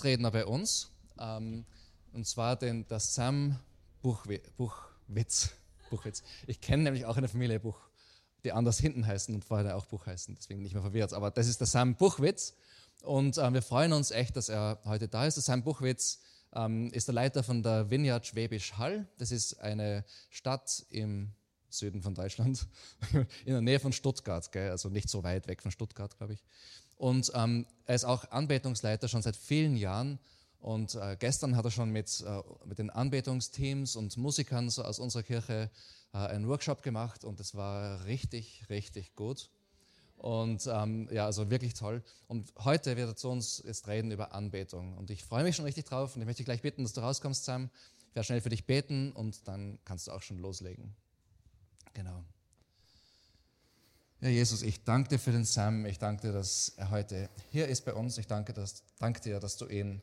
Gastredner bei uns, ähm, und zwar den, das Sam Buchwe Buchwitz. Buchwitz. Ich kenne nämlich auch eine Familie Buch, die anders hinten heißen und vorher auch Buch heißen, deswegen nicht mehr verwirrt. Aber das ist der Sam Buchwitz und äh, wir freuen uns echt, dass er heute da ist. Der Sam Buchwitz ähm, ist der Leiter von der Vineyard Schwäbisch Hall. Das ist eine Stadt im Süden von Deutschland, in der Nähe von Stuttgart, gell? also nicht so weit weg von Stuttgart, glaube ich. Und ähm, er ist auch Anbetungsleiter schon seit vielen Jahren. Und äh, gestern hat er schon mit, äh, mit den Anbetungsteams und Musikern so aus unserer Kirche äh, einen Workshop gemacht und es war richtig, richtig gut. Und ähm, ja, also wirklich toll. Und heute wird er zu uns jetzt reden über Anbetung. Und ich freue mich schon richtig drauf und ich möchte gleich bitten, dass du rauskommst, Sam. Ich werde schnell für dich beten und dann kannst du auch schon loslegen. Genau. Ja, Jesus, ich danke dir für den Sam. Ich danke dir, dass er heute hier ist bei uns. Ich danke, dass, danke dir, dass du ihn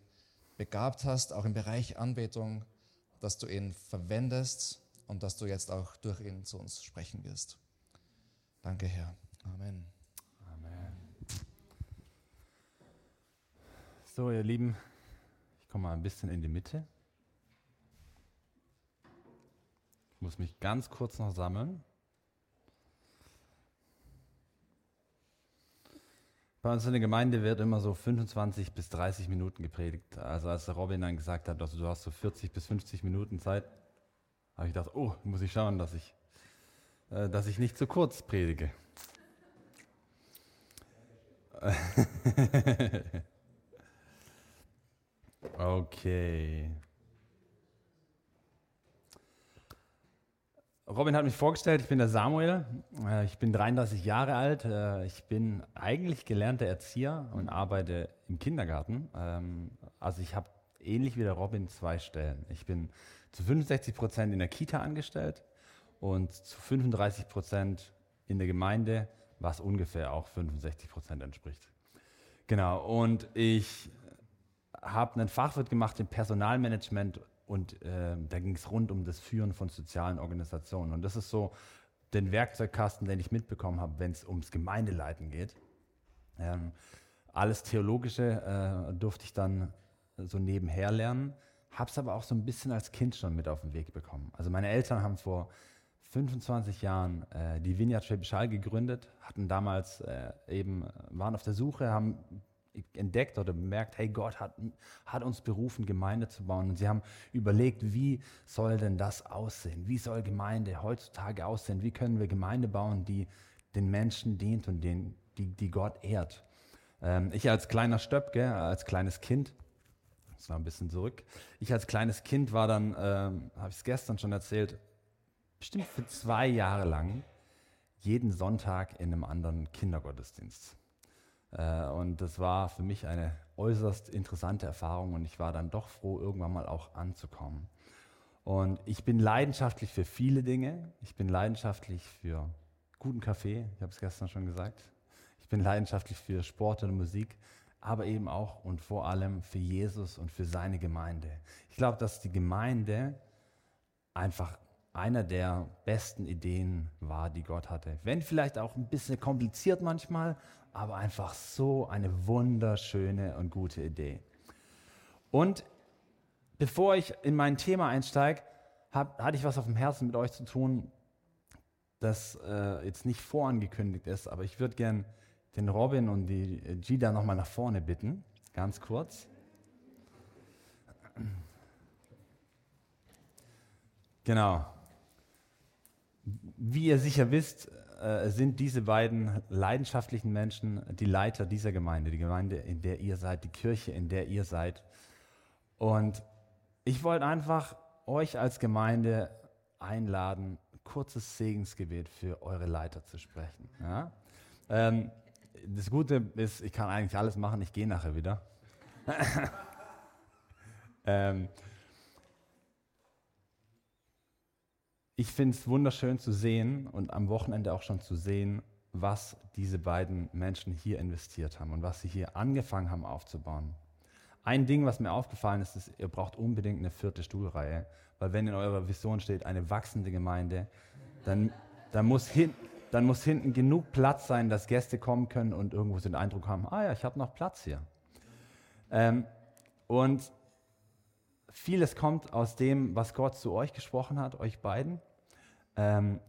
begabt hast, auch im Bereich Anbetung, dass du ihn verwendest und dass du jetzt auch durch ihn zu uns sprechen wirst. Danke, Herr. Amen. Amen. So, ihr Lieben, ich komme mal ein bisschen in die Mitte. Ich muss mich ganz kurz noch sammeln. Bei uns in der Gemeinde wird immer so 25 bis 30 Minuten gepredigt. Also als der Robin dann gesagt hat, also du hast so 40 bis 50 Minuten Zeit, habe ich gedacht, oh, muss ich schauen, dass ich, äh, dass ich nicht zu kurz predige. okay. Robin hat mich vorgestellt, ich bin der Samuel, äh, ich bin 33 Jahre alt, äh, ich bin eigentlich gelernter Erzieher und arbeite im Kindergarten. Ähm, also ich habe ähnlich wie der Robin zwei Stellen. Ich bin zu 65 Prozent in der Kita angestellt und zu 35 Prozent in der Gemeinde, was ungefähr auch 65 Prozent entspricht. Genau, und ich habe einen Fachwirt gemacht im Personalmanagement und äh, da ging es rund um das Führen von sozialen Organisationen. Und das ist so den Werkzeugkasten, den ich mitbekommen habe, wenn es ums Gemeindeleiten geht. Ähm, alles Theologische äh, durfte ich dann so nebenher lernen, habe es aber auch so ein bisschen als Kind schon mit auf den Weg bekommen. Also meine Eltern haben vor 25 Jahren äh, die Vineyard Schwäbisch Hall gegründet, hatten damals äh, eben, waren auf der Suche, haben entdeckt oder bemerkt, hey, Gott hat, hat uns berufen, Gemeinde zu bauen. Und sie haben überlegt, wie soll denn das aussehen? Wie soll Gemeinde heutzutage aussehen? Wie können wir Gemeinde bauen, die den Menschen dient und den, die, die Gott ehrt? Ähm, ich als kleiner Stöpke, als kleines Kind, das war ein bisschen zurück, ich als kleines Kind war dann, ähm, habe ich es gestern schon erzählt, bestimmt für zwei Jahre lang jeden Sonntag in einem anderen Kindergottesdienst. Äh, und das war für mich eine äußerst interessante Erfahrung und ich war dann doch froh, irgendwann mal auch anzukommen. Und ich bin leidenschaftlich für viele Dinge. Ich bin leidenschaftlich für guten Kaffee, ich habe es gestern schon gesagt. Ich bin leidenschaftlich für Sport und Musik, aber eben auch und vor allem für Jesus und für seine Gemeinde. Ich glaube, dass die Gemeinde einfach einer der besten Ideen war, die Gott hatte. Wenn vielleicht auch ein bisschen kompliziert manchmal, aber einfach so eine wunderschöne und gute Idee. Und bevor ich in mein Thema einsteige, hab, hatte ich was auf dem Herzen mit euch zu tun, das äh, jetzt nicht vorangekündigt ist, aber ich würde gern den Robin und die Gida nochmal nach vorne bitten, ganz kurz. Genau. Wie ihr sicher wisst, äh, sind diese beiden leidenschaftlichen Menschen die Leiter dieser Gemeinde, die Gemeinde, in der ihr seid, die Kirche, in der ihr seid. Und ich wollte einfach euch als Gemeinde einladen, kurzes Segensgebet für eure Leiter zu sprechen. Ja? Ähm, das Gute ist, ich kann eigentlich alles machen, ich gehe nachher wieder. ähm, ich finde es wunderschön zu sehen und am Wochenende auch schon zu sehen, was diese beiden Menschen hier investiert haben und was sie hier angefangen haben aufzubauen. Ein Ding, was mir aufgefallen ist, ist, ihr braucht unbedingt eine vierte Stuhlreihe, weil wenn in eurer Vision steht eine wachsende Gemeinde, dann, dann, muss, hin, dann muss hinten genug Platz sein, dass Gäste kommen können und irgendwo den Eindruck haben, ah ja, ich habe noch Platz hier. Ähm, und vieles kommt aus dem, was Gott zu euch gesprochen hat, euch beiden. Ähm,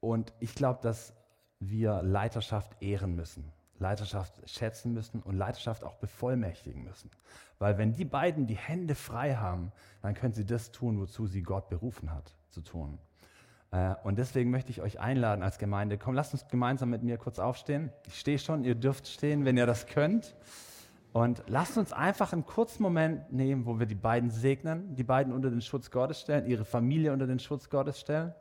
und ich glaube, dass wir Leiterschaft ehren müssen, Leiterschaft schätzen müssen und Leiterschaft auch bevollmächtigen müssen. Weil wenn die beiden die Hände frei haben, dann können sie das tun, wozu sie Gott berufen hat zu tun. Äh, und deswegen möchte ich euch einladen als Gemeinde, komm, lasst uns gemeinsam mit mir kurz aufstehen. Ich stehe schon, ihr dürft stehen, wenn ihr das könnt. Und lasst uns einfach einen kurzen Moment nehmen, wo wir die beiden segnen, die beiden unter den Schutz Gottes stellen, ihre Familie unter den Schutz Gottes stellen.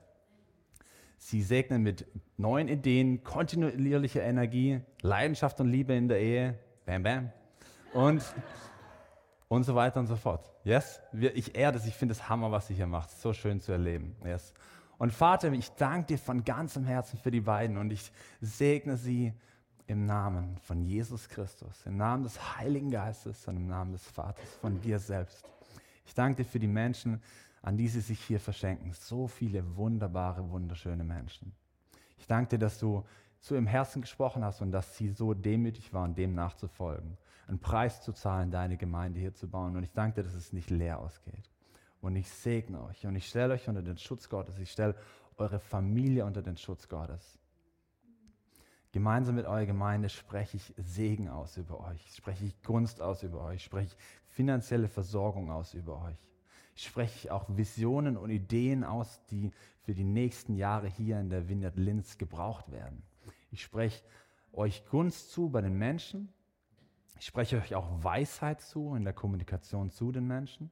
Sie segnen mit neuen Ideen, kontinuierlicher Energie, Leidenschaft und Liebe in der Ehe. Bam, bam. Und, und so weiter und so fort. Yes? Ich ehre das, ich finde es Hammer, was sie hier macht. So schön zu erleben. Yes? Und Vater, ich danke dir von ganzem Herzen für die beiden und ich segne sie im Namen von Jesus Christus, im Namen des Heiligen Geistes und im Namen des Vaters, von dir selbst. Ich danke dir für die Menschen, an die sie sich hier verschenken. So viele wunderbare, wunderschöne Menschen. Ich danke dir, dass du zu ihrem Herzen gesprochen hast und dass sie so demütig waren, dem nachzufolgen, einen Preis zu zahlen, deine Gemeinde hier zu bauen. Und ich danke dir, dass es nicht leer ausgeht. Und ich segne euch und ich stelle euch unter den Schutz Gottes. Ich stelle eure Familie unter den Schutz Gottes. Gemeinsam mit eurer Gemeinde spreche ich Segen aus über euch, spreche ich Gunst aus über euch, spreche ich finanzielle Versorgung aus über euch. Ich spreche auch Visionen und Ideen aus, die für die nächsten Jahre hier in der Vineyard Linz gebraucht werden. Ich spreche euch Gunst zu bei den Menschen. Ich spreche euch auch Weisheit zu in der Kommunikation zu den Menschen.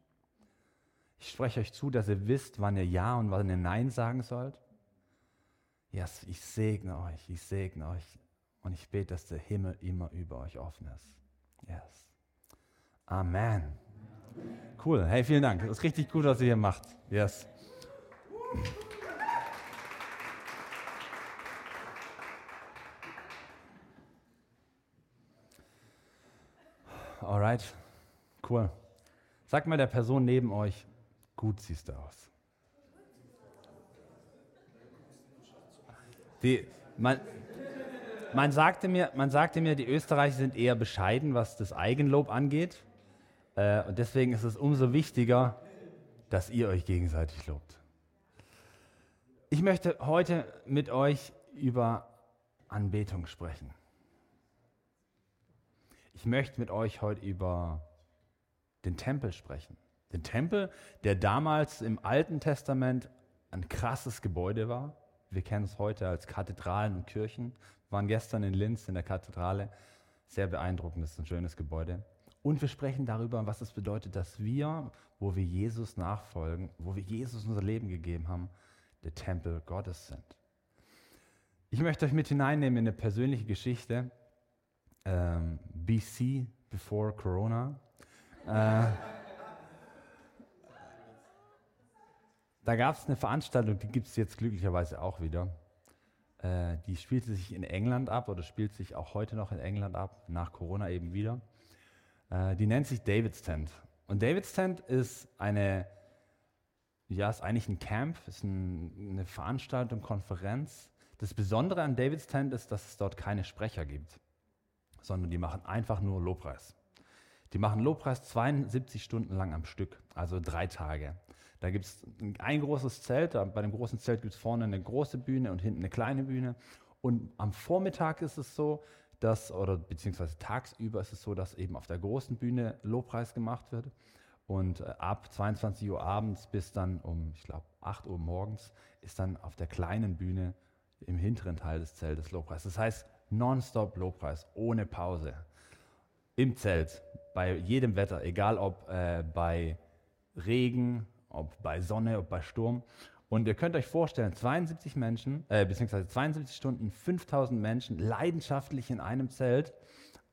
Ich spreche euch zu, dass ihr wisst, wann ihr Ja und wann ihr Nein sagen sollt. Yes, ich segne euch, ich segne euch und ich bete, dass der Himmel immer über euch offen ist. Yes. Amen. Cool. Hey, vielen Dank. Das ist richtig gut, was ihr hier macht. Yes. Alright. Cool. Sagt mal der Person neben euch, gut siehst du aus. Die, man, man, sagte mir, man sagte mir, die Österreicher sind eher bescheiden, was das Eigenlob angeht. Äh, und deswegen ist es umso wichtiger, dass ihr euch gegenseitig lobt. Ich möchte heute mit euch über Anbetung sprechen. Ich möchte mit euch heute über den Tempel sprechen. Den Tempel, der damals im Alten Testament ein krasses Gebäude war. Wir kennen es heute als Kathedralen und Kirchen. Wir waren gestern in Linz in der Kathedrale. Sehr beeindruckend, das ist ein schönes Gebäude. Und wir sprechen darüber, was es bedeutet, dass wir, wo wir Jesus nachfolgen, wo wir Jesus unser Leben gegeben haben, der Tempel Gottes sind. Ich möchte euch mit hineinnehmen in eine persönliche Geschichte. Ähm, BC, before Corona. Äh, Da gab es eine Veranstaltung, die gibt es jetzt glücklicherweise auch wieder. Äh, die spielte sich in England ab oder spielt sich auch heute noch in England ab, nach Corona eben wieder. Äh, die nennt sich David's Tent. Und David's Tent ist eine, ja, ist eigentlich ein Camp, ist ein, eine Veranstaltung, Konferenz. Das Besondere an David's Tent ist, dass es dort keine Sprecher gibt, sondern die machen einfach nur Lobpreis. Die machen Lobpreis 72 Stunden lang am Stück, also drei Tage. Da gibt es ein großes Zelt, bei dem großen Zelt gibt es vorne eine große Bühne und hinten eine kleine Bühne. Und am Vormittag ist es so, dass, oder beziehungsweise tagsüber ist es so, dass eben auf der großen Bühne Lobpreis gemacht wird. Und äh, ab 22 Uhr abends bis dann um, ich glaube, 8 Uhr morgens ist dann auf der kleinen Bühne im hinteren Teil des Zeltes Lobpreis. Das heißt, nonstop Lobpreis, ohne Pause. Im Zelt, bei jedem Wetter, egal ob äh, bei Regen, ob bei Sonne, ob bei Sturm. Und ihr könnt euch vorstellen, 72 Menschen, äh, beziehungsweise 72 Stunden, 5000 Menschen leidenschaftlich in einem Zelt,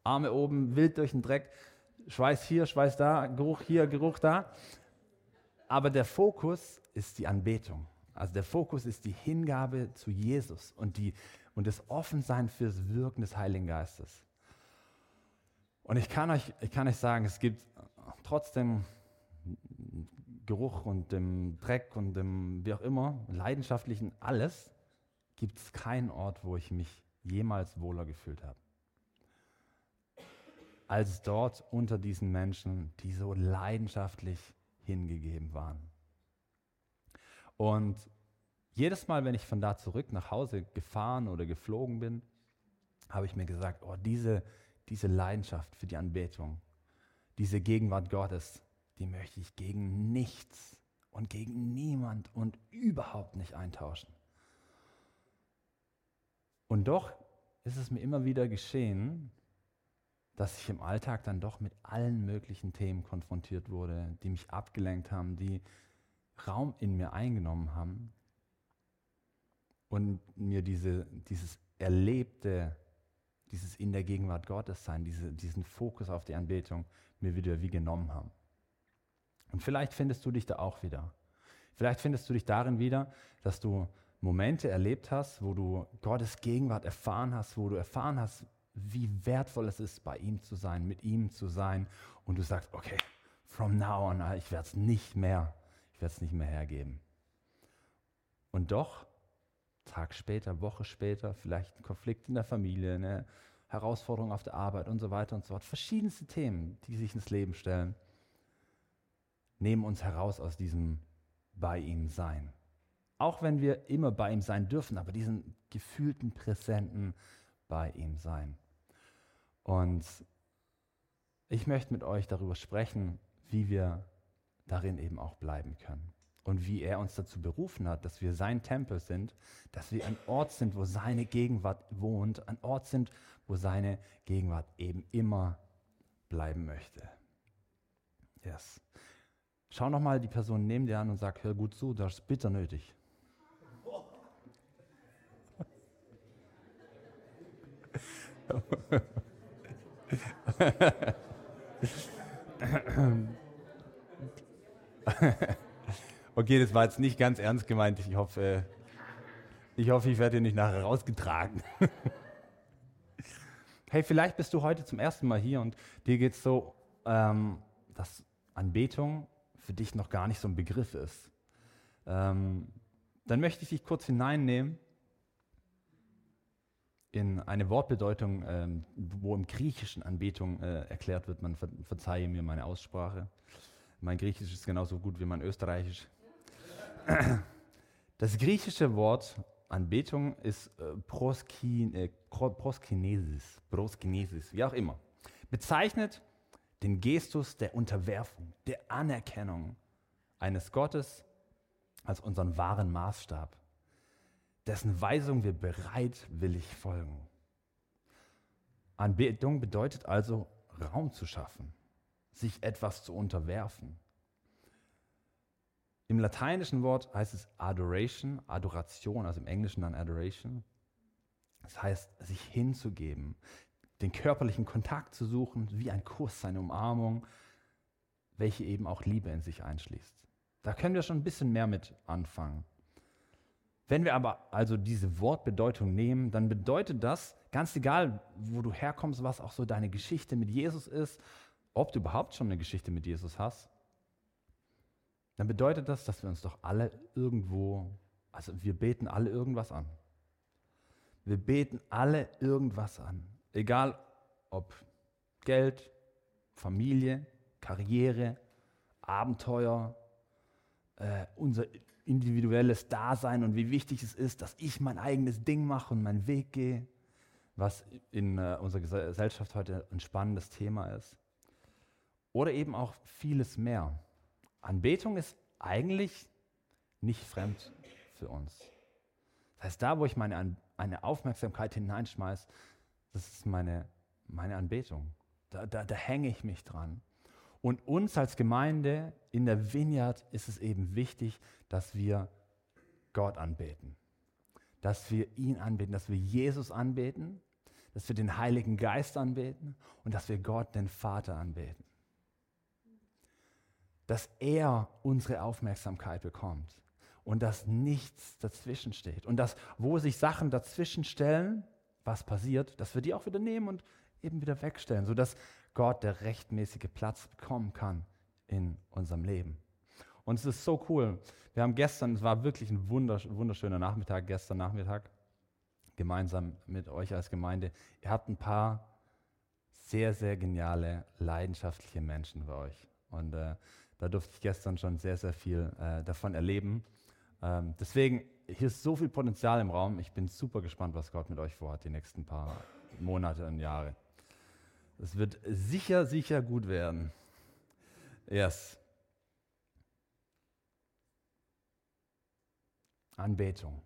Arme oben, wild durch den Dreck, Schweiß hier, Schweiß da, Geruch hier, Geruch da. Aber der Fokus ist die Anbetung. Also der Fokus ist die Hingabe zu Jesus und, die, und das Offensein fürs Wirken des Heiligen Geistes. Und ich kann euch, ich kann euch sagen, es gibt trotzdem Geruch und dem Dreck und dem, wie auch immer, leidenschaftlichen alles, gibt es keinen Ort, wo ich mich jemals wohler gefühlt habe. als dort unter diesen Menschen, die so leidenschaftlich hingegeben waren. Und jedes Mal, wenn ich von da zurück nach Hause gefahren oder geflogen bin, habe ich mir gesagt, oh, diese, diese Leidenschaft für die Anbetung, diese Gegenwart Gottes, die möchte ich gegen nichts und gegen niemand und überhaupt nicht eintauschen. Und doch ist es mir immer wieder geschehen, dass ich im Alltag dann doch mit allen möglichen Themen konfrontiert wurde, die mich abgelenkt haben, die Raum in mir eingenommen haben und mir diese, dieses erlebte, dieses in der Gegenwart Gottes sein, diese, diesen Fokus auf die Anbetung mir wieder wie genommen haben. Und vielleicht findest du dich da auch wieder. Vielleicht findest du dich darin wieder, dass du Momente erlebt hast, wo du Gottes Gegenwart erfahren hast, wo du erfahren hast, wie wertvoll es ist, bei ihm zu sein, mit ihm zu sein. Und du sagst, okay, from now on, ich werde es nicht mehr, ich werde es nicht mehr hergeben. Und doch, Tag später, Woche später, vielleicht ein Konflikt in der Familie, eine Herausforderung auf der Arbeit und so weiter und so fort. Verschiedenste Themen, die sich ins Leben stellen, nehmen uns heraus aus diesem bei ihm sein. Auch wenn wir immer bei ihm sein dürfen, aber diesen gefühlten, präsenten bei ihm sein. Und ich möchte mit euch darüber sprechen, wie wir darin eben auch bleiben können. Und wie er uns dazu berufen hat, dass wir sein Tempel sind, dass wir ein Ort sind, wo seine Gegenwart wohnt, ein Ort sind, wo seine Gegenwart eben immer bleiben möchte. Yes. Schau nochmal die Person neben dir an und sag, hör gut zu, das ist bitter nötig. okay, das war jetzt nicht ganz ernst gemeint. Ich hoffe, ich, hoffe, ich werde hier nicht nachher rausgetragen. hey, vielleicht bist du heute zum ersten Mal hier und dir geht es so, ähm, dass Anbetung für dich noch gar nicht so ein Begriff ist. Ähm, dann möchte ich dich kurz hineinnehmen in eine Wortbedeutung, ähm, wo im Griechischen Anbetung äh, erklärt wird. Man ver verzeihe mir meine Aussprache. Mein Griechisch ist genauso gut wie mein Österreichisch. Das griechische Wort Anbetung ist äh, Proskin, äh, Proskinesis, Proskinesis, wie auch immer. Bezeichnet den Gestus der Unterwerfung, der Anerkennung eines Gottes als unseren wahren Maßstab dessen Weisung wir bereitwillig folgen. Anbetung bedeutet also Raum zu schaffen, sich etwas zu unterwerfen. Im lateinischen Wort heißt es Adoration, Adoration, also im Englischen dann Adoration. Das heißt, sich hinzugeben, den körperlichen Kontakt zu suchen, wie ein Kuss, eine Umarmung, welche eben auch Liebe in sich einschließt. Da können wir schon ein bisschen mehr mit anfangen. Wenn wir aber also diese Wortbedeutung nehmen, dann bedeutet das, ganz egal, wo du herkommst, was auch so deine Geschichte mit Jesus ist, ob du überhaupt schon eine Geschichte mit Jesus hast, dann bedeutet das, dass wir uns doch alle irgendwo, also wir beten alle irgendwas an. Wir beten alle irgendwas an. Egal ob Geld, Familie, Karriere, Abenteuer, äh, unser individuelles Dasein und wie wichtig es ist, dass ich mein eigenes Ding mache und meinen Weg gehe, was in äh, unserer Gesellschaft heute ein spannendes Thema ist. Oder eben auch vieles mehr. Anbetung ist eigentlich nicht fremd für uns. Das heißt, da, wo ich meine eine Aufmerksamkeit hineinschmeiße, das ist meine, meine Anbetung. Da, da, da hänge ich mich dran. Und uns als Gemeinde in der Vineyard ist es eben wichtig, dass wir Gott anbeten. Dass wir ihn anbeten, dass wir Jesus anbeten, dass wir den Heiligen Geist anbeten und dass wir Gott, den Vater, anbeten. Dass er unsere Aufmerksamkeit bekommt und dass nichts dazwischen steht. Und dass, wo sich Sachen dazwischen stellen, was passiert, dass wir die auch wieder nehmen und eben wieder wegstellen, sodass Gott der rechtmäßige Platz bekommen kann in unserem Leben. Und es ist so cool. Wir haben gestern, es war wirklich ein wunderschöner Nachmittag, gestern Nachmittag, gemeinsam mit euch als Gemeinde. Ihr habt ein paar sehr, sehr geniale, leidenschaftliche Menschen bei euch. Und äh, da durfte ich gestern schon sehr, sehr viel äh, davon erleben. Ähm, deswegen, hier ist so viel Potenzial im Raum. Ich bin super gespannt, was Gott mit euch vorhat, die nächsten paar Monate und Jahre. Es wird sicher, sicher gut werden. Yes. Anbetung.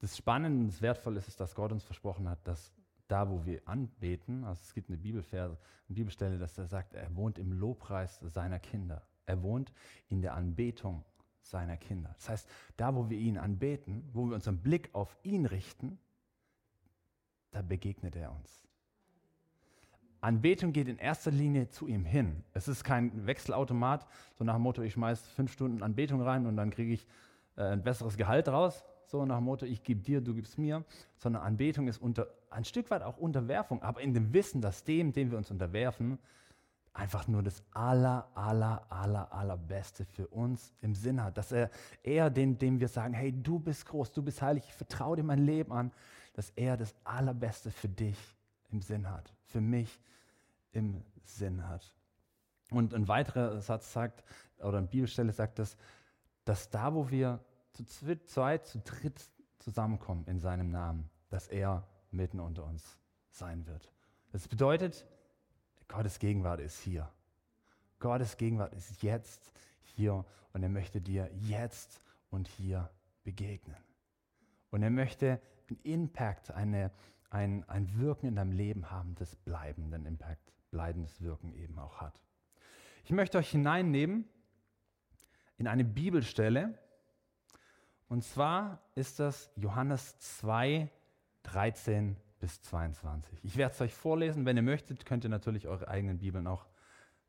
Das Spannende und das Wertvolle ist, dass Gott uns versprochen hat, dass da, wo wir anbeten, also es gibt eine Bibelverse, eine Bibelstelle, dass er sagt, er wohnt im Lobpreis seiner Kinder. Er wohnt in der Anbetung seiner Kinder. Das heißt, da, wo wir ihn anbeten, wo wir unseren Blick auf ihn richten, da begegnet er uns. Anbetung geht in erster Linie zu ihm hin. Es ist kein Wechselautomat, so nach dem Motto, ich schmeiße fünf Stunden Anbetung rein und dann kriege ich äh, ein besseres Gehalt raus, so nach dem Motto, ich gebe dir, du gibst mir, sondern Anbetung ist unter, ein Stück weit auch Unterwerfung, aber in dem Wissen, dass dem, dem wir uns unterwerfen, einfach nur das aller, aller, aller, allerbeste für uns im Sinn hat. Dass er, er den, dem wir sagen, hey, du bist groß, du bist heilig, ich vertraue dir mein Leben an, dass er das allerbeste für dich im Sinn hat, für mich im Sinn hat. Und ein weiterer Satz sagt, oder eine Bibelstelle sagt das, dass da, wo wir zu zweit, zu dritt zusammenkommen in seinem Namen, dass er mitten unter uns sein wird. Das bedeutet, Gottes Gegenwart ist hier. Gottes Gegenwart ist jetzt hier und er möchte dir jetzt und hier begegnen. Und er möchte einen Impact, eine, ein, ein Wirken in deinem Leben haben, das bleibenden Impact, bleibendes Wirken eben auch hat. Ich möchte euch hineinnehmen in eine Bibelstelle, und zwar ist das Johannes 2, 13 bis 22. Ich werde es euch vorlesen. Wenn ihr möchtet, könnt ihr natürlich eure eigenen Bibeln auch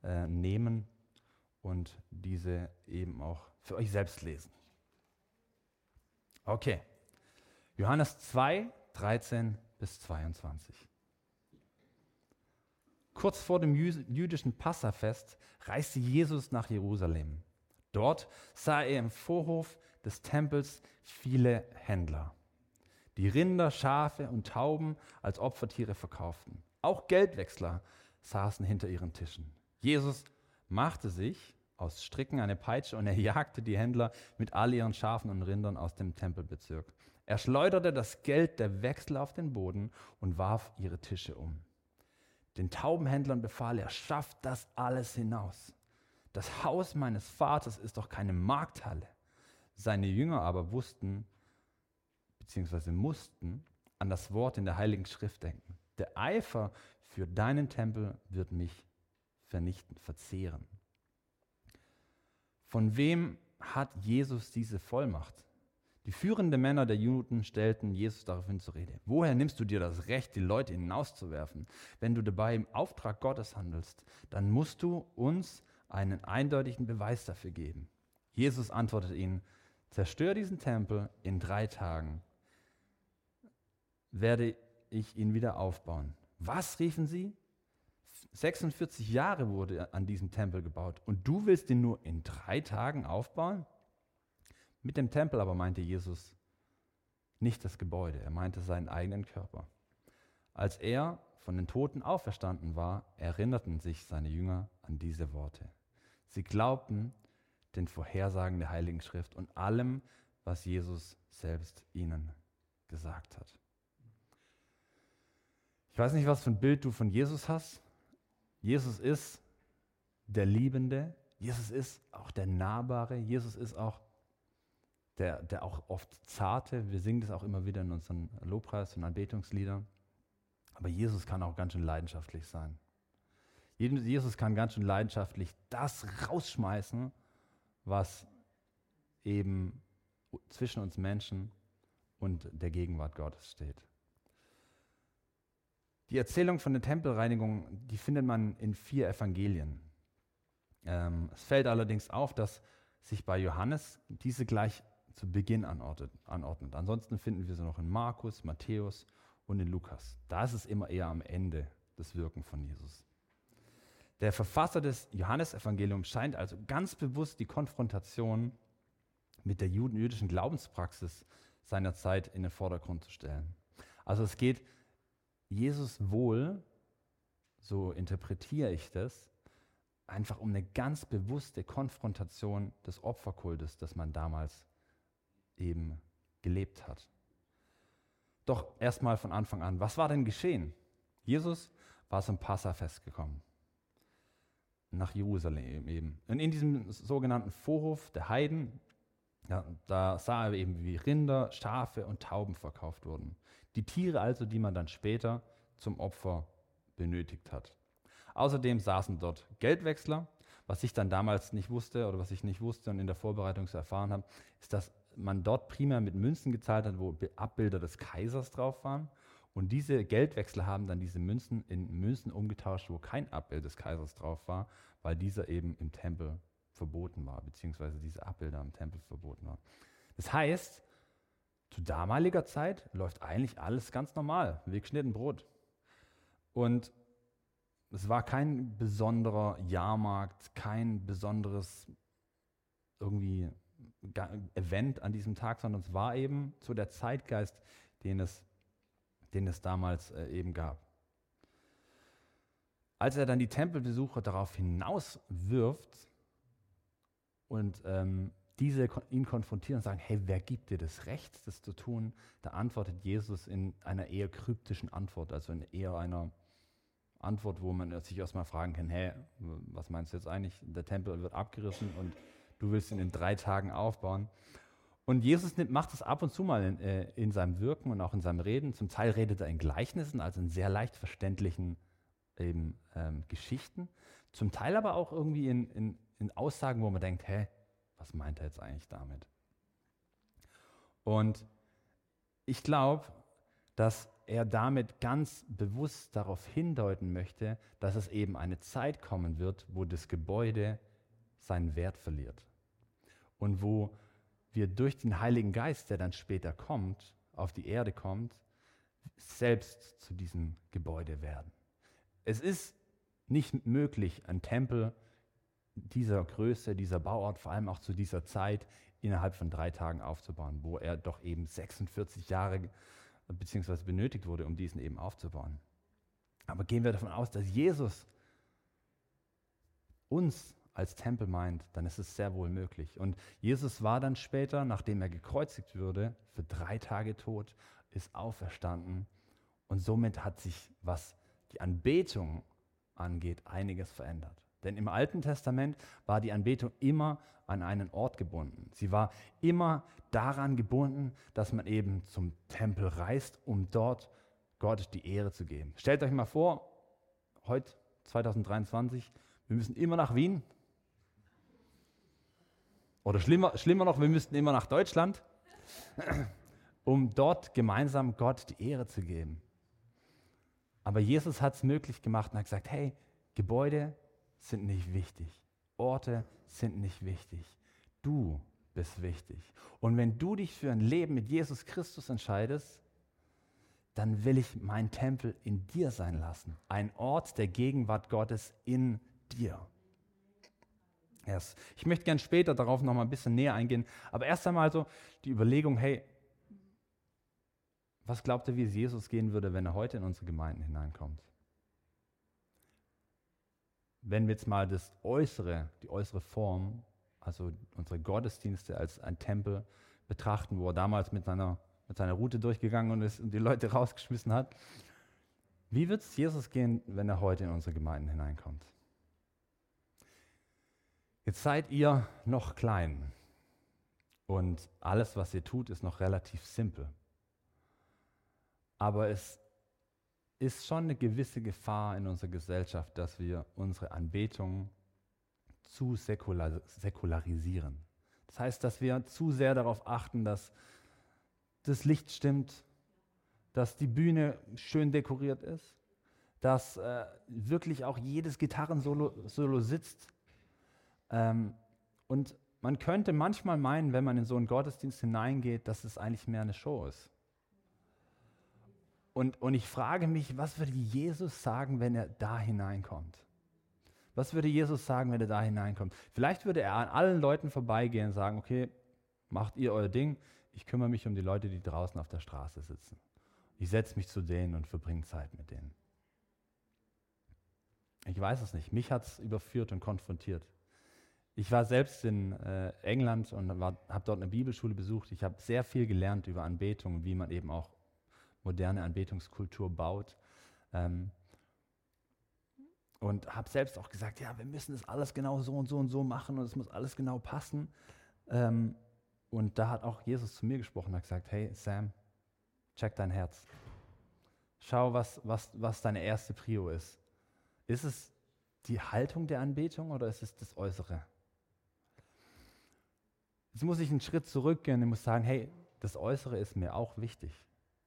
äh, nehmen und diese eben auch für euch selbst lesen. Okay. Johannes 2, 13 bis 22. Kurz vor dem jüdischen Passafest reiste Jesus nach Jerusalem. Dort sah er im Vorhof des Tempels viele Händler, die Rinder, Schafe und Tauben als Opfertiere verkauften. Auch Geldwechsler saßen hinter ihren Tischen. Jesus machte sich aus Stricken eine Peitsche und er jagte die Händler mit all ihren Schafen und Rindern aus dem Tempelbezirk. Er schleuderte das Geld der Wechsler auf den Boden und warf ihre Tische um. Den Taubenhändlern befahl er, schafft das alles hinaus. Das Haus meines Vaters ist doch keine Markthalle. Seine Jünger aber wussten, beziehungsweise mussten, an das Wort in der Heiligen Schrift denken. Der Eifer für deinen Tempel wird mich vernichten, verzehren. Von wem hat Jesus diese Vollmacht? Die führenden Männer der Juden stellten Jesus daraufhin zur Rede. Woher nimmst du dir das Recht, die Leute hinauszuwerfen? Wenn du dabei im Auftrag Gottes handelst, dann musst du uns einen eindeutigen Beweis dafür geben. Jesus antwortet ihnen, Zerstör diesen Tempel in drei Tagen, werde ich ihn wieder aufbauen. Was riefen sie? 46 Jahre wurde an diesem Tempel gebaut und du willst ihn nur in drei Tagen aufbauen? Mit dem Tempel aber meinte Jesus nicht das Gebäude, er meinte seinen eigenen Körper. Als er von den Toten auferstanden war, erinnerten sich seine Jünger an diese Worte. Sie glaubten, den Vorhersagen der Heiligen Schrift und allem, was Jesus selbst ihnen gesagt hat. Ich weiß nicht, was für ein Bild du von Jesus hast. Jesus ist der Liebende, Jesus ist auch der Nahbare, Jesus ist auch der, der auch oft Zarte. Wir singen das auch immer wieder in unseren Lobpreis- und Anbetungsliedern. Aber Jesus kann auch ganz schön leidenschaftlich sein. Jesus kann ganz schön leidenschaftlich das rausschmeißen, was eben zwischen uns Menschen und der Gegenwart Gottes steht. Die Erzählung von der Tempelreinigung, die findet man in vier Evangelien. Ähm, es fällt allerdings auf, dass sich bei Johannes diese gleich zu Beginn anordnet, anordnet. Ansonsten finden wir sie noch in Markus, Matthäus und in Lukas. Da ist es immer eher am Ende des Wirken von Jesus. Der Verfasser des Johannesevangeliums scheint also ganz bewusst die Konfrontation mit der jüdischen Glaubenspraxis seiner Zeit in den Vordergrund zu stellen. Also es geht Jesus wohl, so interpretiere ich das, einfach um eine ganz bewusste Konfrontation des Opferkultes, das man damals eben gelebt hat. Doch erstmal von Anfang an, was war denn geschehen? Jesus war zum Passafest gekommen. Nach Jerusalem eben. Und in diesem sogenannten Vorhof der Heiden, ja, da sah er eben, wie Rinder, Schafe und Tauben verkauft wurden. Die Tiere also, die man dann später zum Opfer benötigt hat. Außerdem saßen dort Geldwechsler. Was ich dann damals nicht wusste oder was ich nicht wusste und in der Vorbereitung so erfahren habe, ist, dass man dort primär mit Münzen gezahlt hat, wo Abbilder des Kaisers drauf waren. Und diese Geldwechsler haben dann diese Münzen in Münzen umgetauscht, wo kein Abbild des Kaisers drauf war, weil dieser eben im Tempel verboten war, beziehungsweise diese Abbilder im Tempel verboten waren. Das heißt, zu damaliger Zeit läuft eigentlich alles ganz normal, wie geschnitten Brot. Und es war kein besonderer Jahrmarkt, kein besonderes irgendwie Event an diesem Tag, sondern es war eben so der Zeitgeist, den es, den es damals äh, eben gab. Als er dann die Tempelbesucher darauf hinauswirft und ähm, diese ihn konfrontieren und sagen, hey, wer gibt dir das Recht, das zu tun? Da antwortet Jesus in einer eher kryptischen Antwort, also in eher einer Antwort, wo man sich erstmal fragen kann, hey, was meinst du jetzt eigentlich? Der Tempel wird abgerissen und du willst ihn in drei Tagen aufbauen. Und Jesus macht das ab und zu mal in, äh, in, seinem Wirken und auch in seinem Reden. Zum Teil redet er in Gleichnissen, also in sehr leicht verständlichen eben, ähm, Geschichten. Zum Teil aber auch irgendwie in, in, in Aussagen, wo man denkt, hä, was meint er jetzt eigentlich damit? Und ich glaube, dass er damit ganz bewusst darauf hindeuten möchte, dass es eben eine Zeit kommen wird, wo das Gebäude seinen Wert verliert und wo wir durch den Heiligen Geist, der dann später kommt, auf die Erde kommt, selbst zu diesem Gebäude werden. Es ist nicht möglich, einen Tempel dieser Größe, dieser Bauart, vor allem auch zu dieser Zeit, innerhalb von drei Tagen aufzubauen, wo er doch eben 46 Jahre beziehungsweise benötigt wurde, um diesen eben aufzubauen. Aber gehen wir davon aus, dass Jesus uns als Tempel meint, dann ist es sehr wohl möglich. Und Jesus war dann später, nachdem er gekreuzigt wurde, für drei Tage tot, ist auferstanden. Und somit hat sich, was die Anbetung angeht, einiges verändert. Denn im Alten Testament war die Anbetung immer an einen Ort gebunden. Sie war immer daran gebunden, dass man eben zum Tempel reist, um dort Gott die Ehre zu geben. Stellt euch mal vor, heute 2023, wir müssen immer nach Wien. Oder schlimmer, schlimmer noch, wir müssten immer nach Deutschland, um dort gemeinsam Gott die Ehre zu geben. Aber Jesus hat es möglich gemacht und hat gesagt, hey, Gebäude sind nicht wichtig. Orte sind nicht wichtig. Du bist wichtig. Und wenn du dich für ein Leben mit Jesus Christus entscheidest, dann will ich meinen Tempel in dir sein lassen. Ein Ort der Gegenwart Gottes in dir. Yes. Ich möchte gern später darauf noch mal ein bisschen näher eingehen. Aber erst einmal so die Überlegung, hey, was glaubt ihr, wie es Jesus gehen würde, wenn er heute in unsere Gemeinden hineinkommt? Wenn wir jetzt mal das Äußere, die äußere Form also unsere Gottesdienste als ein Tempel betrachten, wo er damals mit seiner, mit seiner Route durchgegangen ist und die Leute rausgeschmissen hat. Wie wird es Jesus gehen, wenn er heute in unsere Gemeinden hineinkommt? Jetzt seid ihr noch klein und alles, was ihr tut, ist noch relativ simpel. Aber es ist schon eine gewisse Gefahr in unserer Gesellschaft, dass wir unsere Anbetung zu säkular, säkularisieren. Das heißt, dass wir zu sehr darauf achten, dass das Licht stimmt, dass die Bühne schön dekoriert ist, dass äh, wirklich auch jedes Gitarrensolo Solo sitzt. Ähm, und man könnte manchmal meinen, wenn man in so einen Gottesdienst hineingeht, dass es eigentlich mehr eine Show ist. Und, und ich frage mich, was würde Jesus sagen, wenn er da hineinkommt? Was würde Jesus sagen, wenn er da hineinkommt? Vielleicht würde er an allen Leuten vorbeigehen und sagen, okay, macht ihr euer Ding, ich kümmere mich um die Leute, die draußen auf der Straße sitzen. Ich setze mich zu denen und verbringe Zeit mit denen. Ich weiß es nicht. Mich hat es überführt und konfrontiert. Ich war selbst in äh, England und habe dort eine Bibelschule besucht. Ich habe sehr viel gelernt über Anbetung, wie man eben auch moderne Anbetungskultur baut. Ähm, und habe selbst auch gesagt, ja, wir müssen das alles genau so und so und so machen und es muss alles genau passen. Ähm, und da hat auch Jesus zu mir gesprochen und hat gesagt, hey Sam, check dein Herz. Schau, was, was, was deine erste Prio ist. Ist es die Haltung der Anbetung oder ist es das Äußere? Jetzt muss ich einen Schritt zurückgehen und muss sagen, hey, das Äußere ist mir auch wichtig.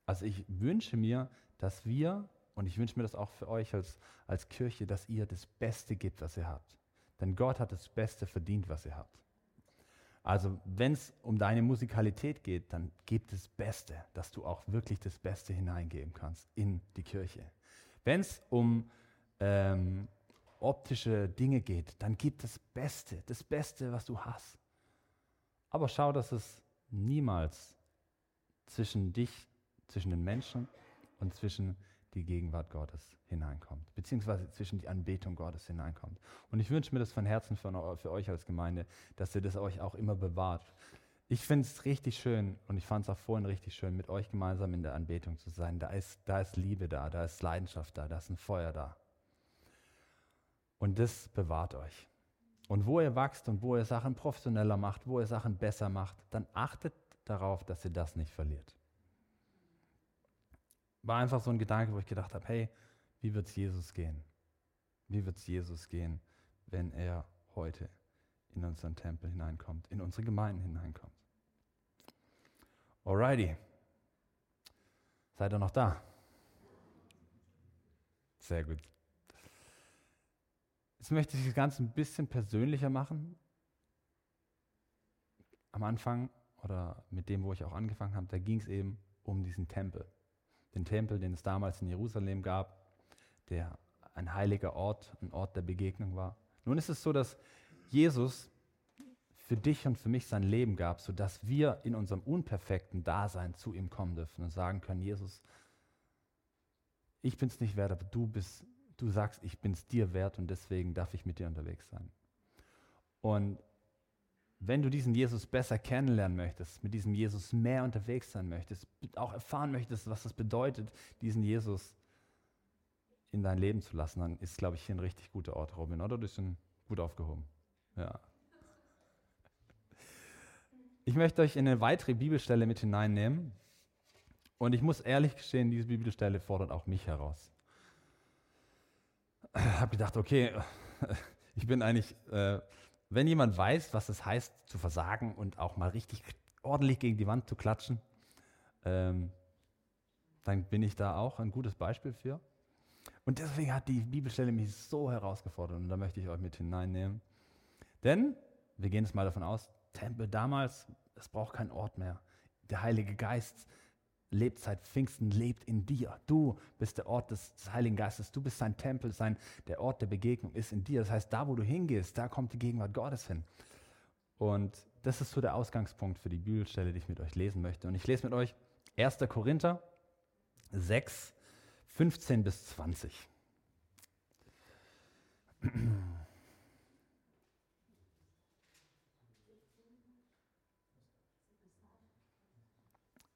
Also ich wünsche mir, dass wir und ich wünsche mir das auch für euch als, als Kirche, dass ihr das Beste gebt, was ihr habt. Denn Gott hat das Beste verdient, was ihr habt. Also wenn es um deine Musikalität geht, dann gib das Beste, dass du auch wirklich das Beste hineingeben kannst in die Kirche. Wenn es um ähm, optische Dinge geht, dann gib das Beste, das Beste, was du hast. Aber schau, dass es niemals zwischen dich, zwischen den Menschen und zwischen die Gegenwart Gottes hineinkommt, beziehungsweise zwischen die Anbetung Gottes hineinkommt. Und ich wünsche mir das von Herzen für, euch als Gemeinde, dass ihr das euch auch immer bewahrt. Ich finde es richtig schön und ich fand es auch vorhin richtig schön, mit euch gemeinsam in der Anbetung zu sein. Da ist, da ist Liebe da, da ist Leidenschaft da, da ist ein Feuer da. Und das bewahrt euch. Und wo ihr wachst und wo ihr Sachen professioneller macht, wo ihr Sachen besser macht, dann achtet darauf, dass ihr das nicht verliert war einfach so ein Gedanke, wo ich gedacht habe, hey, wie wird es Jesus gehen? Wie wird es Jesus gehen, wenn er heute in unseren Tempel hineinkommt, in unsere Gemeinden hineinkommt? Alrighty. Seid ihr noch da? Sehr gut. Jetzt möchte ich das Ganze ein bisschen persönlicher machen. Am Anfang oder mit dem, wo ich auch angefangen habe, da ging es eben um diesen Tempel den Tempel, den es damals in Jerusalem gab, der ein heiliger Ort, ein Ort der Begegnung war. Nun ist es so, dass Jesus für dich und für mich sein Leben gab, sodass wir in unserem unperfekten Dasein zu ihm kommen dürfen und sagen können, Jesus, ich bin es nicht wert, aber du bist, du sagst, ich bin es dir wert und deswegen darf ich mit dir unterwegs sein. Und wenn du diesen Jesus besser kennenlernen möchtest, mit diesem Jesus mehr unterwegs sein möchtest, auch erfahren möchtest, was es bedeutet, diesen Jesus in dein Leben zu lassen, dann ist, glaube ich, hier ein richtig guter Ort, Robin, oder? Du bist schon gut aufgehoben. Ja. Ich möchte euch in eine weitere Bibelstelle mit hineinnehmen. Und ich muss ehrlich gestehen, diese Bibelstelle fordert auch mich heraus. Ich habe gedacht, okay, ich bin eigentlich äh, wenn jemand weiß, was es heißt, zu versagen und auch mal richtig ordentlich gegen die Wand zu klatschen, ähm, dann bin ich da auch ein gutes Beispiel für. Und deswegen hat die Bibelstelle mich so herausgefordert und da möchte ich euch mit hineinnehmen. Denn, wir gehen jetzt mal davon aus, Tempel damals, es braucht keinen Ort mehr. Der Heilige Geist lebt seit Pfingsten, lebt in dir. Du bist der Ort des, Heiligen Geistes. Du bist sein Tempel, sein, der Ort der Begegnung ist in dir. Das heißt, da, wo du hingehst, da kommt die Gegenwart Gottes hin. Und das ist so der Ausgangspunkt für die Bibelstelle, die ich mit euch lesen möchte. Und ich lese mit euch 1. Korinther 6, 15 bis 20.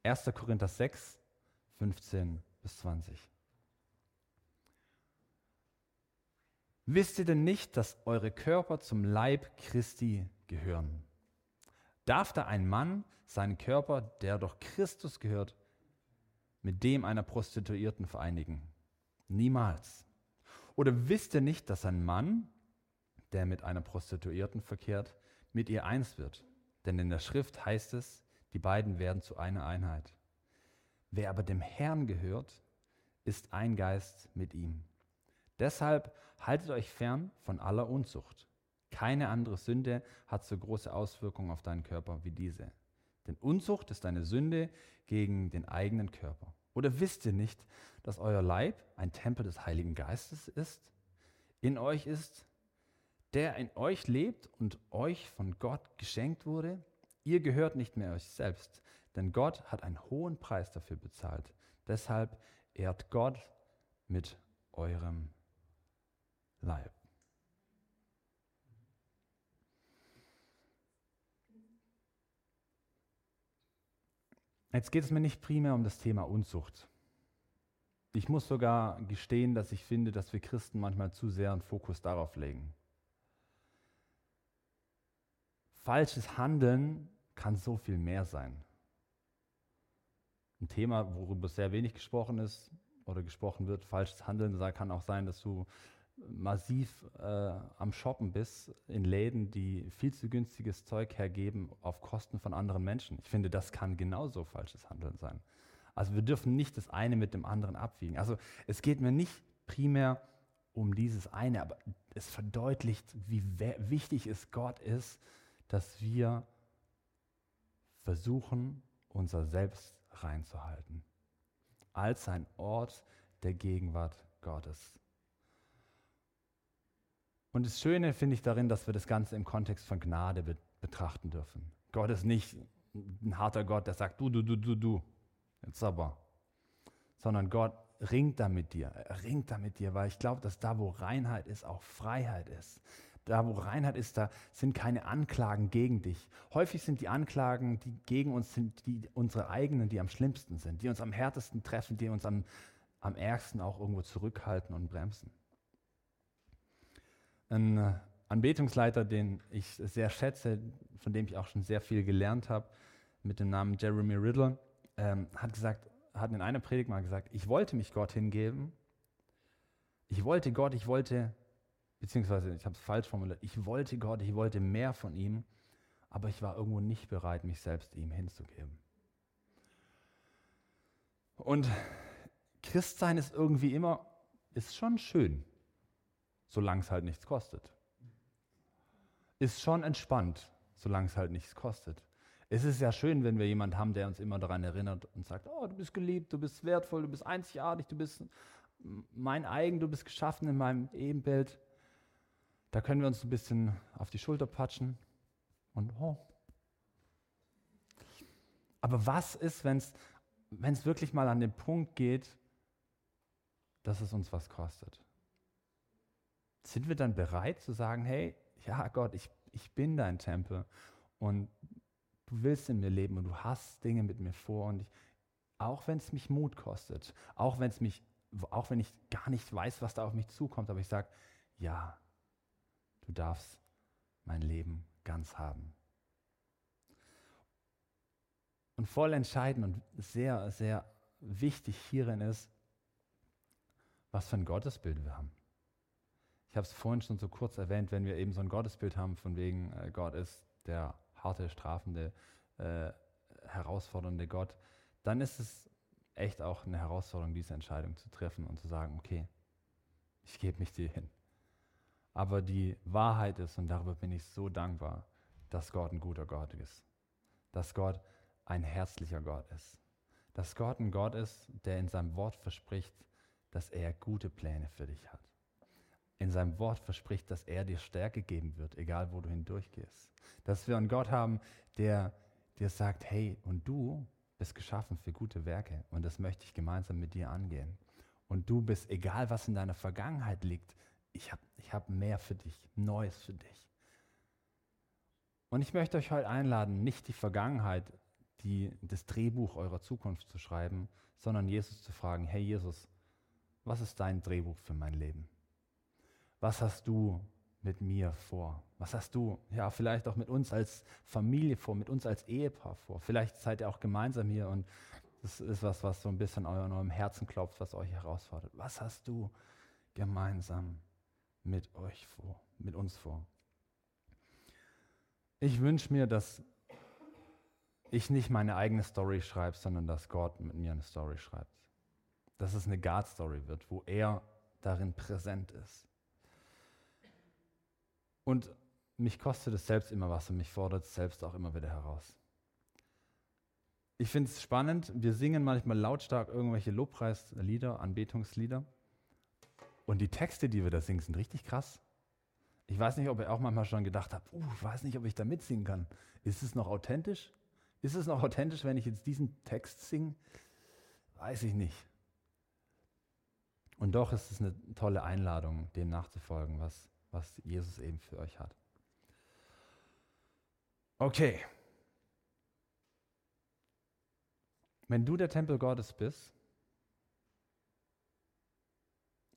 1. Korinther 6, 15 bis 20. Wisst ihr denn nicht, dass eure Körper zum Leib Christi gehören? Darf da ein Mann seinen Körper, der doch Christus gehört, mit dem einer Prostituierten vereinigen? Niemals. Oder wisst ihr nicht, dass ein Mann, der mit einer Prostituierten verkehrt, mit ihr eins wird? Denn in der Schrift heißt es, die beiden werden zu einer Einheit. Wer aber dem Herrn gehört, ist ein Geist mit ihm. Deshalb haltet euch fern von aller Unzucht. Keine andere Sünde hat so große Auswirkungen auf deinen Körper wie diese. Denn Unzucht ist eine Sünde gegen den eigenen Körper. Oder wisst ihr nicht, dass euer Leib ein Tempel des Heiligen Geistes ist? In euch ist, der in euch lebt und euch von Gott geschenkt wurde? Ihr gehört nicht mehr euch selbst, denn Gott hat einen hohen Preis dafür bezahlt. Deshalb ehrt Gott mit eurem Leib. Jetzt geht es mir nicht primär um das Thema Unzucht. Ich muss sogar gestehen, dass ich finde, dass wir Christen manchmal zu sehr einen Fokus darauf legen. Falsches Handeln kann so viel mehr sein. Ein Thema, worüber sehr wenig gesprochen ist oder gesprochen wird, falsches Handeln, kann auch sein, dass du massiv äh, am Shoppen bist in Läden, die viel zu günstiges Zeug hergeben auf Kosten von anderen Menschen. Ich finde, das kann genauso falsches Handeln sein. Also wir dürfen nicht das eine mit dem anderen abwiegen. Also es geht mir nicht primär um dieses eine, aber es verdeutlicht, wie wichtig es Gott ist, dass wir versuchen, unser Selbst reinzuhalten. Als ein Ort der Gegenwart Gottes. Und das Schöne finde ich darin, dass wir das Ganze im Kontext von Gnade be betrachten dürfen. Gott ist nicht ein harter Gott, der sagt, du, du, du, du, du, jetzt aber. Sondern Gott ringt da mit dir. Er ringt da mit dir, weil ich glaube, dass da, wo Reinheit ist, auch Freiheit ist. Da, wo Reinheit ist, da sind keine Anklagen gegen dich. Häufig sind die Anklagen, die gegen uns sind, die unsere eigenen, die am schlimmsten sind, die uns am härtesten treffen, die uns am, am ärgsten auch irgendwo zurückhalten und bremsen. Ein äh, Anbetungsleiter, den ich sehr schätze, von dem ich auch schon sehr viel gelernt habe, mit dem Namen Jeremy Riddle, ähm, hat gesagt, hat in einer Predigt mal gesagt, ich wollte mich Gott hingeben. Ich wollte Gott, ich wollte, beziehungsweise ich habe es falsch formuliert, ich wollte Gott, ich wollte mehr von ihm, aber ich war irgendwo nicht bereit, mich selbst ihm hinzugeben. Und Christsein ist irgendwie immer, ist schon schön solange es halt nichts kostet. Ist schon entspannt, solange es halt nichts kostet. Es ist ja schön, wenn wir jemanden haben, der uns immer daran erinnert und sagt, oh, du bist geliebt, du bist wertvoll, du bist einzigartig, du bist mein eigen, du bist geschaffen in meinem Ebenbild. Da können wir uns ein bisschen auf die Schulter patschen und oh. Aber was ist, wenn es wirklich mal an den Punkt geht, dass es uns was kostet? sind wir dann bereit zu sagen, hey, ja Gott, ich, ich bin dein Tempel und du willst in mir leben und du hast Dinge mit mir vor und ich, auch wenn es mich Mut kostet, auch wenn es mich, auch wenn ich gar nicht weiß, was da auf mich zukommt, aber ich sage, ja, du darfst mein Leben ganz haben. Und voll entscheidend und sehr, sehr wichtig hierin ist, was für ein Gottesbild wir haben. Ich habe es vorhin schon so kurz erwähnt, wenn wir eben so ein Gottesbild haben, von wegen äh, Gott ist der harte, strafende, äh, herausfordernde Gott, dann ist es echt auch eine Herausforderung, diese Entscheidung zu treffen und zu sagen, okay, ich gebe mich dir hin. Aber die Wahrheit ist, und darüber bin ich so dankbar, dass Gott ein guter Gott ist. Dass Gott ein herzlicher Gott ist. Dass Gott ein Gott ist, der in seinem Wort verspricht, dass er gute Pläne für dich hat in seinem Wort verspricht, dass er dir Stärke geben wird, egal wo du hindurchgehst. Dass wir einen Gott haben, der dir sagt, hey, und du bist geschaffen für gute Werke und das möchte ich gemeinsam mit dir angehen. Und du bist, egal was in deiner Vergangenheit liegt, ich habe ich hab mehr für dich, Neues für dich. Und ich möchte euch heute einladen, nicht die Vergangenheit, die, das Drehbuch eurer Zukunft zu schreiben, sondern Jesus zu fragen, hey Jesus, was ist dein Drehbuch für mein Leben? was hast du mit mir vor? Was hast du, ja, vielleicht auch mit uns als Familie vor, mit uns als Ehepaar vor? Vielleicht seid ihr auch gemeinsam hier und das ist was, was so ein bisschen an eurem Herzen klopft, was euch herausfordert. Was hast du gemeinsam mit euch vor, mit uns vor? Ich wünsche mir, dass ich nicht meine eigene Story schreibe, sondern dass Gott mit mir eine Story schreibt. Dass es eine God-Story wird, wo er darin präsent ist. Und mich kostet es selbst immer was und mich fordert es selbst auch immer wieder heraus. Ich finde es spannend, wir singen manchmal lautstark irgendwelche Lobpreislieder, Anbetungslieder. Und die Texte, die wir da singen, sind richtig krass. Ich weiß nicht, ob ihr auch manchmal schon gedacht habt, uh, ich weiß nicht, ob ich da mitsingen kann. Ist es noch authentisch? Ist es noch authentisch, wenn ich jetzt diesen Text singe? Weiß ich nicht. Und doch ist es eine tolle Einladung, dem nachzufolgen, was, was Jesus eben für euch hat. Okay. Wenn du der Tempel Gottes bist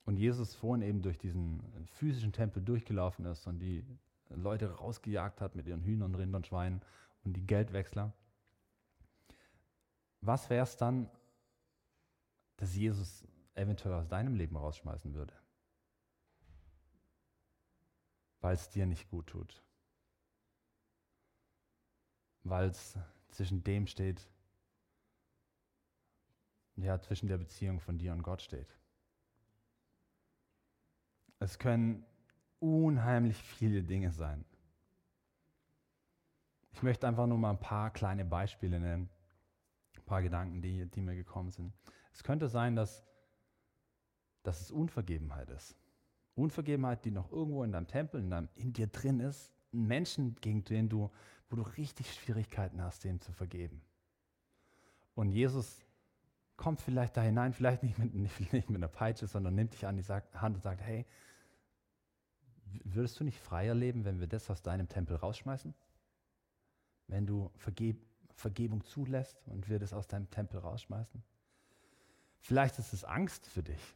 und Jesus vorhin eben durch diesen physischen Tempel durchgelaufen ist und die Leute rausgejagt hat mit ihren Hühnern, Rindern, Schweinen und die Geldwechsler, was wäre es dann, dass Jesus eventuell aus deinem Leben rausschmeißen würde? Weil es dir nicht gut tut. Weil es zwischen dem steht, ja, zwischen der Beziehung von dir und Gott steht. Es können unheimlich viele Dinge sein. Ich möchte einfach nur mal ein paar kleine Beispiele nennen, ein paar Gedanken, die, die mir gekommen sind. Es könnte sein, dass, dass es Unvergebenheit ist. Unvergebenheit, die noch irgendwo in deinem Tempel, in, deinem, in dir drin ist. Ein Menschen, gegen den du, wo du richtig Schwierigkeiten hast, dem zu vergeben. Und Jesus kommt vielleicht da hinein, vielleicht nicht mit, nicht mit einer Peitsche, sondern nimmt dich an die Hand und sagt, hey, würdest du nicht freier leben, wenn wir das aus deinem Tempel rausschmeißen? Wenn du Vergeb Vergebung zulässt und wir das aus deinem Tempel rausschmeißen? Vielleicht ist es Angst für dich.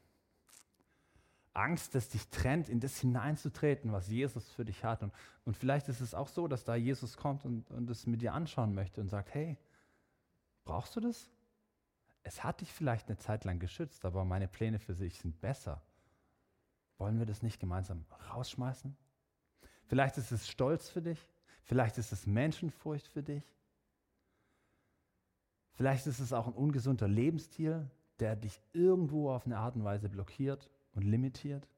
Angst, dass dich trennt, in das hineinzutreten, was Jesus für dich hat. Und, und vielleicht ist es auch so, dass da Jesus kommt und, und es mit dir anschauen möchte und sagt, hey, brauchst du das? Es hat dich vielleicht eine Zeit lang geschützt, aber meine Pläne für sich sind besser. Wollen wir das nicht gemeinsam rausschmeißen? Vielleicht ist es Stolz für dich. Vielleicht ist es Menschenfurcht für dich. Vielleicht ist es auch ein ungesunder Lebensstil, der dich irgendwo auf eine Art und Weise blockiert und limitiert.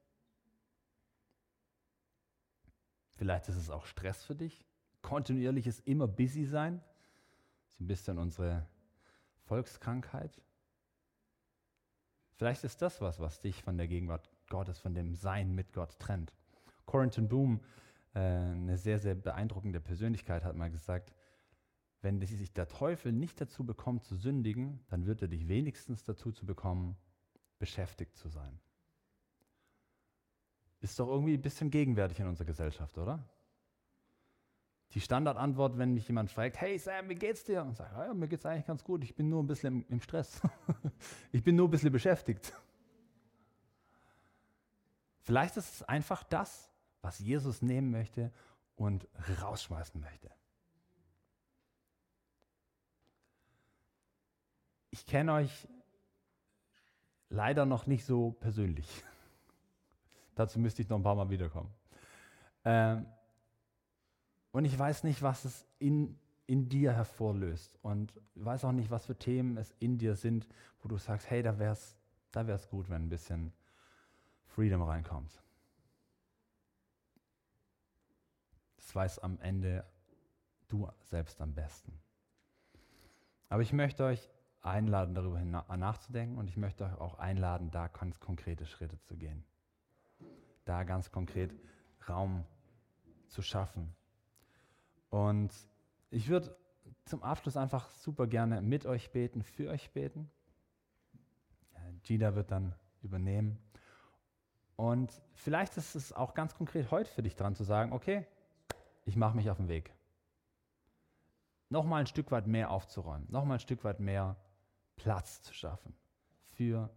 Vielleicht ist es auch Stress für dich. Kontinuierliches immer busy sein. So ein bisschen unsere Volkskrankheit. Vielleicht ist das was, was dich von der Gegenwart Gottes, von dem Sein mit Gott trennt. Corrington Boom, äh, eine sehr, sehr beeindruckende Persönlichkeit, hat mal gesagt, wenn sich der Teufel nicht dazu bekommt zu sündigen, dann wird er dich wenigstens dazu zu bekommen, beschäftigt zu sein. Ist doch irgendwie ein bisschen gegenwärtig in unserer Gesellschaft, oder? Die Standardantwort, wenn mich jemand fragt, hey Sam, wie geht's dir? Und sage, ja, mir geht's eigentlich ganz gut, ich bin nur ein bisschen im, im Stress. ich bin nur ein bisschen beschäftigt. Vielleicht ist es einfach das, was Jesus nehmen möchte und rausschmeißen möchte. Ich kenne euch leider noch nicht so persönlich. Dazu müsste ich noch ein paar Mal wiederkommen. Ähm, und ich weiß nicht, was es in, in dir hervorlöst. Und weiß auch nicht, was für Themen es in dir sind, wo du sagst, hey, da wäre es da wär's gut, wenn ein bisschen Freedom reinkommt. Das weiß am Ende du selbst am besten. Aber ich möchte euch einladen, darüber nachzudenken und ich möchte euch auch einladen, da ganz konkrete Schritte zu gehen. Da ganz konkret Raum zu schaffen. Und ich würde zum Abschluss einfach super gerne mit euch beten, für euch beten. Gida wird dann übernehmen. Und vielleicht ist es auch ganz konkret heute für dich dran zu sagen, okay, ich mache mich auf den Weg. Nochmal ein Stück weit mehr aufzuräumen, nochmal ein Stück weit mehr Platz zu schaffen für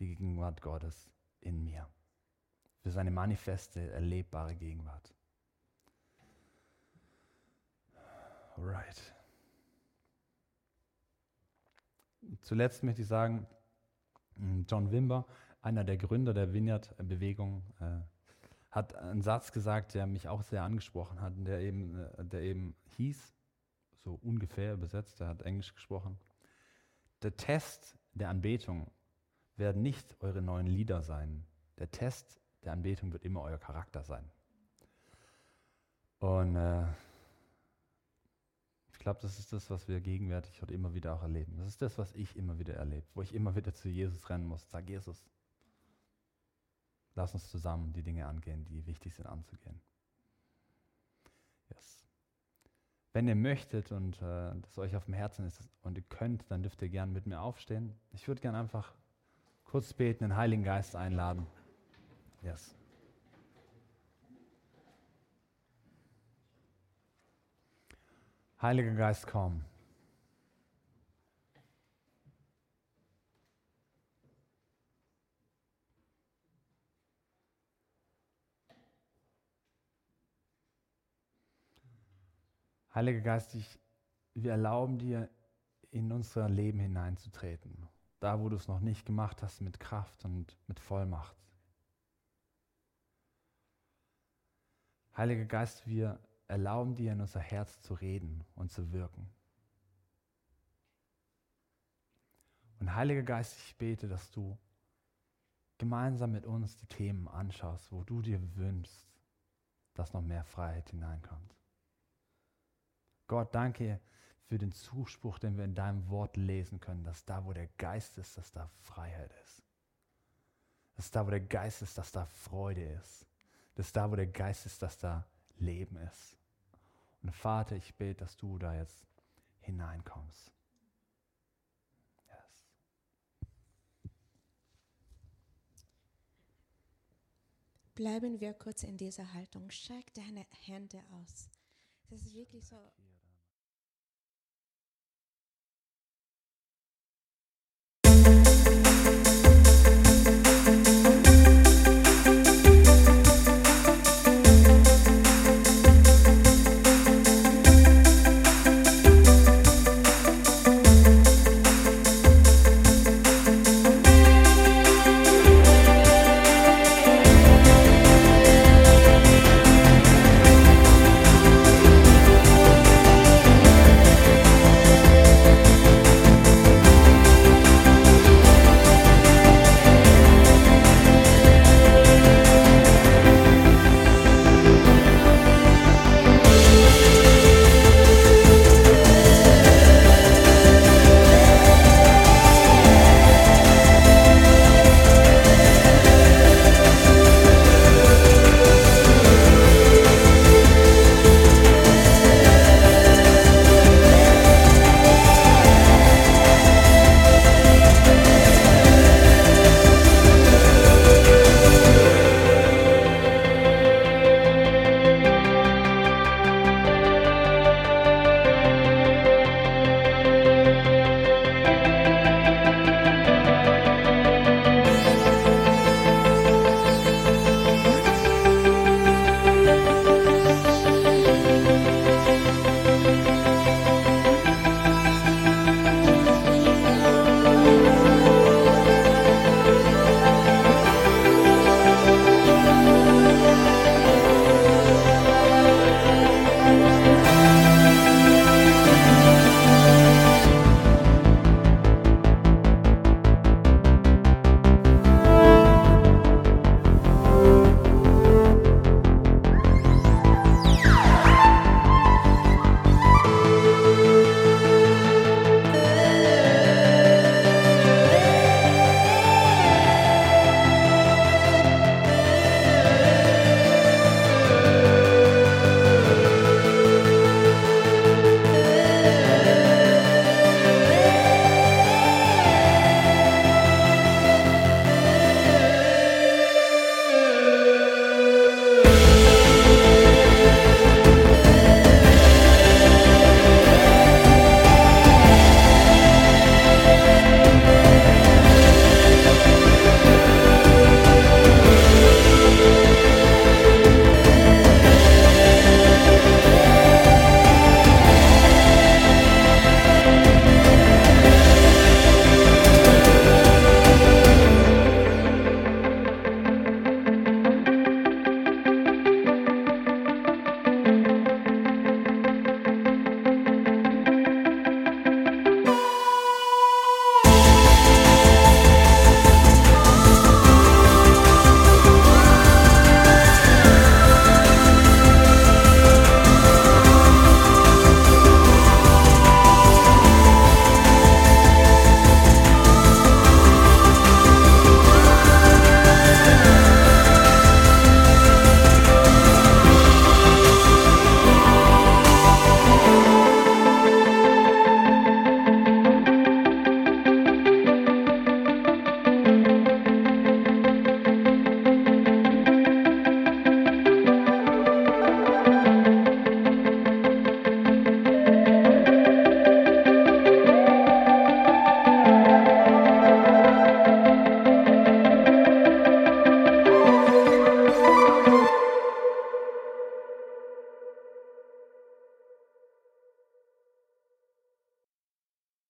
die Gegenwart Gottes in mir, für seine manifeste, erlebbare Gegenwart. Alright. Zuletzt möchte ich sagen, John Wimber einer der Gründer der Vineyard-Bewegung, äh, hat einen Satz gesagt, der mich auch sehr angesprochen hat, der eben, äh, der eben hieß, so ungefähr übersetzt, er hat Englisch gesprochen, der Test der Anbetung werden nicht eure neuen Lieder sein. Der Test der Anbetung wird immer euer Charakter sein. Und äh, ich glaube, das ist das, was wir gegenwärtig und immer wieder auch erleben. Das ist das, was ich immer wieder erlebe, wo ich immer wieder zu Jesus rennen muss. Sag Jesus, Lass uns zusammen die Dinge angehen, die wichtig sind anzugehen. Yes. Wenn ihr möchtet und äh, das euch auf dem Herzen ist und ihr könnt, dann dürft ihr gerne mit mir aufstehen. Ich würde gerne einfach kurz beten, den Heiligen Geist einladen. Yes. Heiliger Geist, komm. Heiliger Geist, ich, wir erlauben dir, in unser Leben hineinzutreten. Da, wo du es noch nicht gemacht hast, mit Kraft und mit Vollmacht. Heiliger Geist, wir erlauben dir, in unser Herz zu reden und zu wirken. Und Heiliger Geist, ich bete, dass du gemeinsam mit uns die Themen anschaust, wo du dir wünschst, dass noch mehr Freiheit hineinkommt. Gott, danke für den Zuspruch, den wir in deinem Wort lesen können, dass da, wo der Geist ist, dass da Freiheit ist. Dass da, wo der Geist ist, dass da Freude ist. Dass da, wo der Geist ist, dass da Leben ist. Und Vater, ich bete, dass du da jetzt hineinkommst. Yes. Bleiben wir kurz in dieser Haltung. Streck deine Hände aus. Das ist wirklich so